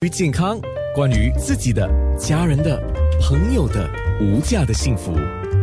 关于健康，关于自己的、家人的、朋友的无价的幸福，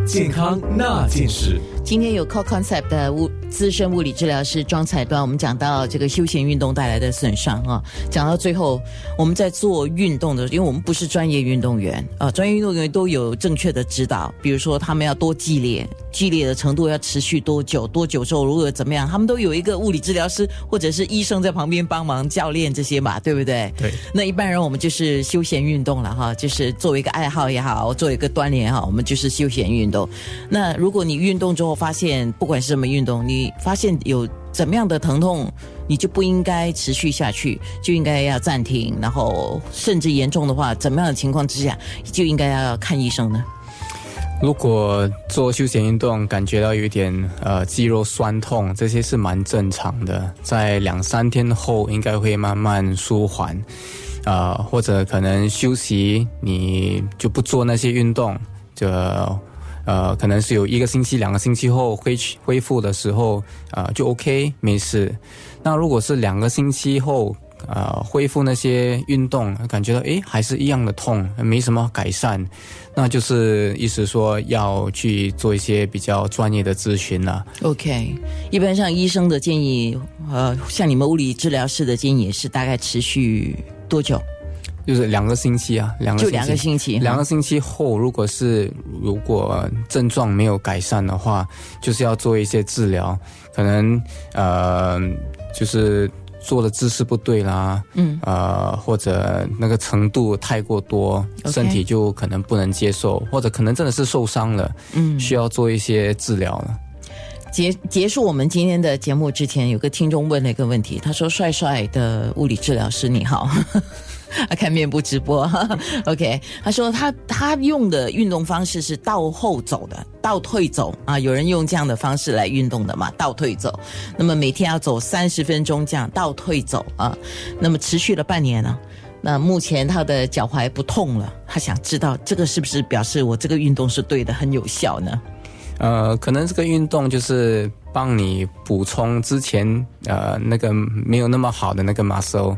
健康那件事。今天有 Co Concept 的物资深物理治疗师庄彩端，我们讲到这个休闲运动带来的损伤啊，讲到最后，我们在做运动的，因为我们不是专业运动员啊，专业运动员都有正确的指导，比如说他们要多激烈，激烈的程度要持续多久，多久之后如果怎么样，他们都有一个物理治疗师或者是医生在旁边帮忙教练这些嘛，对不对？对。那一般人我们就是休闲运动了哈，就是作为一个爱好也好，做一个锻炼也好，我们就是休闲运动。那如果你运动之后，发现不管是什么运动，你发现有怎么样的疼痛，你就不应该持续下去，就应该要暂停，然后甚至严重的话，怎么样的情况之下就应该要看医生呢？如果做休闲运动感觉到有一点呃肌肉酸痛，这些是蛮正常的，在两三天后应该会慢慢舒缓，呃或者可能休息，你就不做那些运动，就。呃，可能是有一个星期、两个星期后恢恢复的时候，呃，就 OK，没事。那如果是两个星期后，呃，恢复那些运动，感觉到诶还是一样的痛，没什么改善，那就是意思说要去做一些比较专业的咨询了。OK，一般上医生的建议，呃，像你们物理治疗师的建议是大概持续多久？就是两个星期啊，两个就两个星期，两个星期后，如果是如果症状没有改善的话，就是要做一些治疗，可能呃，就是做的姿势不对啦，嗯，呃，或者那个程度太过多，身体就可能不能接受，或者可能真的是受伤了，嗯，需要做一些治疗了。结结束我们今天的节目之前，有个听众问了一个问题，他说：“帅帅的物理治疗师你好。” 啊，看面部直播，OK。他说他他用的运动方式是倒后走的，倒退走啊。有人用这样的方式来运动的嘛？倒退走。那么每天要走三十分钟这样倒退走啊。那么持续了半年呢。那目前他的脚踝不痛了。他想知道这个是不是表示我这个运动是对的，很有效呢？呃，可能这个运动就是帮你补充之前呃那个没有那么好的那个 muscle，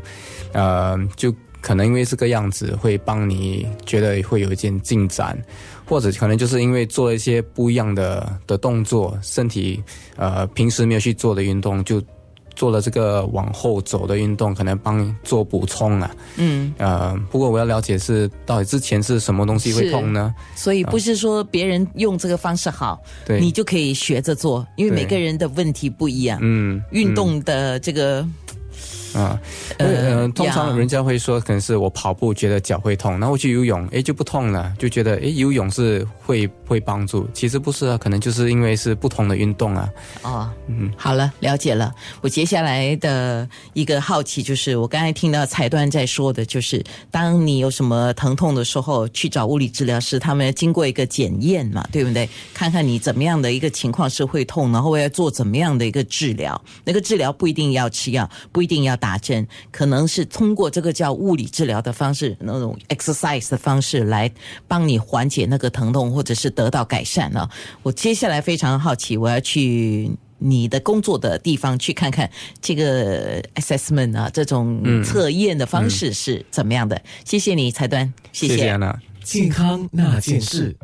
呃就。可能因为这个样子会帮你觉得会有一件进展，或者可能就是因为做了一些不一样的的动作，身体呃平时没有去做的运动，就做了这个往后走的运动，可能帮做补充啊。嗯呃，不过我要了解是到底之前是什么东西会痛呢？所以不是说别人用这个方式好，对你就可以学着做，因为每个人的问题不一样。嗯，运动的这个。啊，呃，通常人家会说，可能是我跑步觉得脚会痛，然后去游泳，哎，就不痛了，就觉得哎，游泳是会会帮助，其实不是啊，可能就是因为是不同的运动啊。哦，嗯，好了，了解了。我接下来的一个好奇就是，我刚才听到彩端在说的，就是当你有什么疼痛的时候，去找物理治疗师，他们经过一个检验嘛，对不对？看看你怎么样的一个情况是会痛，然后要做怎么样的一个治疗。那个治疗不一定要吃药，不一定要。打针可能是通过这个叫物理治疗的方式，那种 exercise 的方式来帮你缓解那个疼痛，或者是得到改善啊。我接下来非常好奇，我要去你的工作的地方去看看这个 assessment 啊，这种测验的方式是怎么样的。谢谢你，蔡端，谢谢。健康那件事。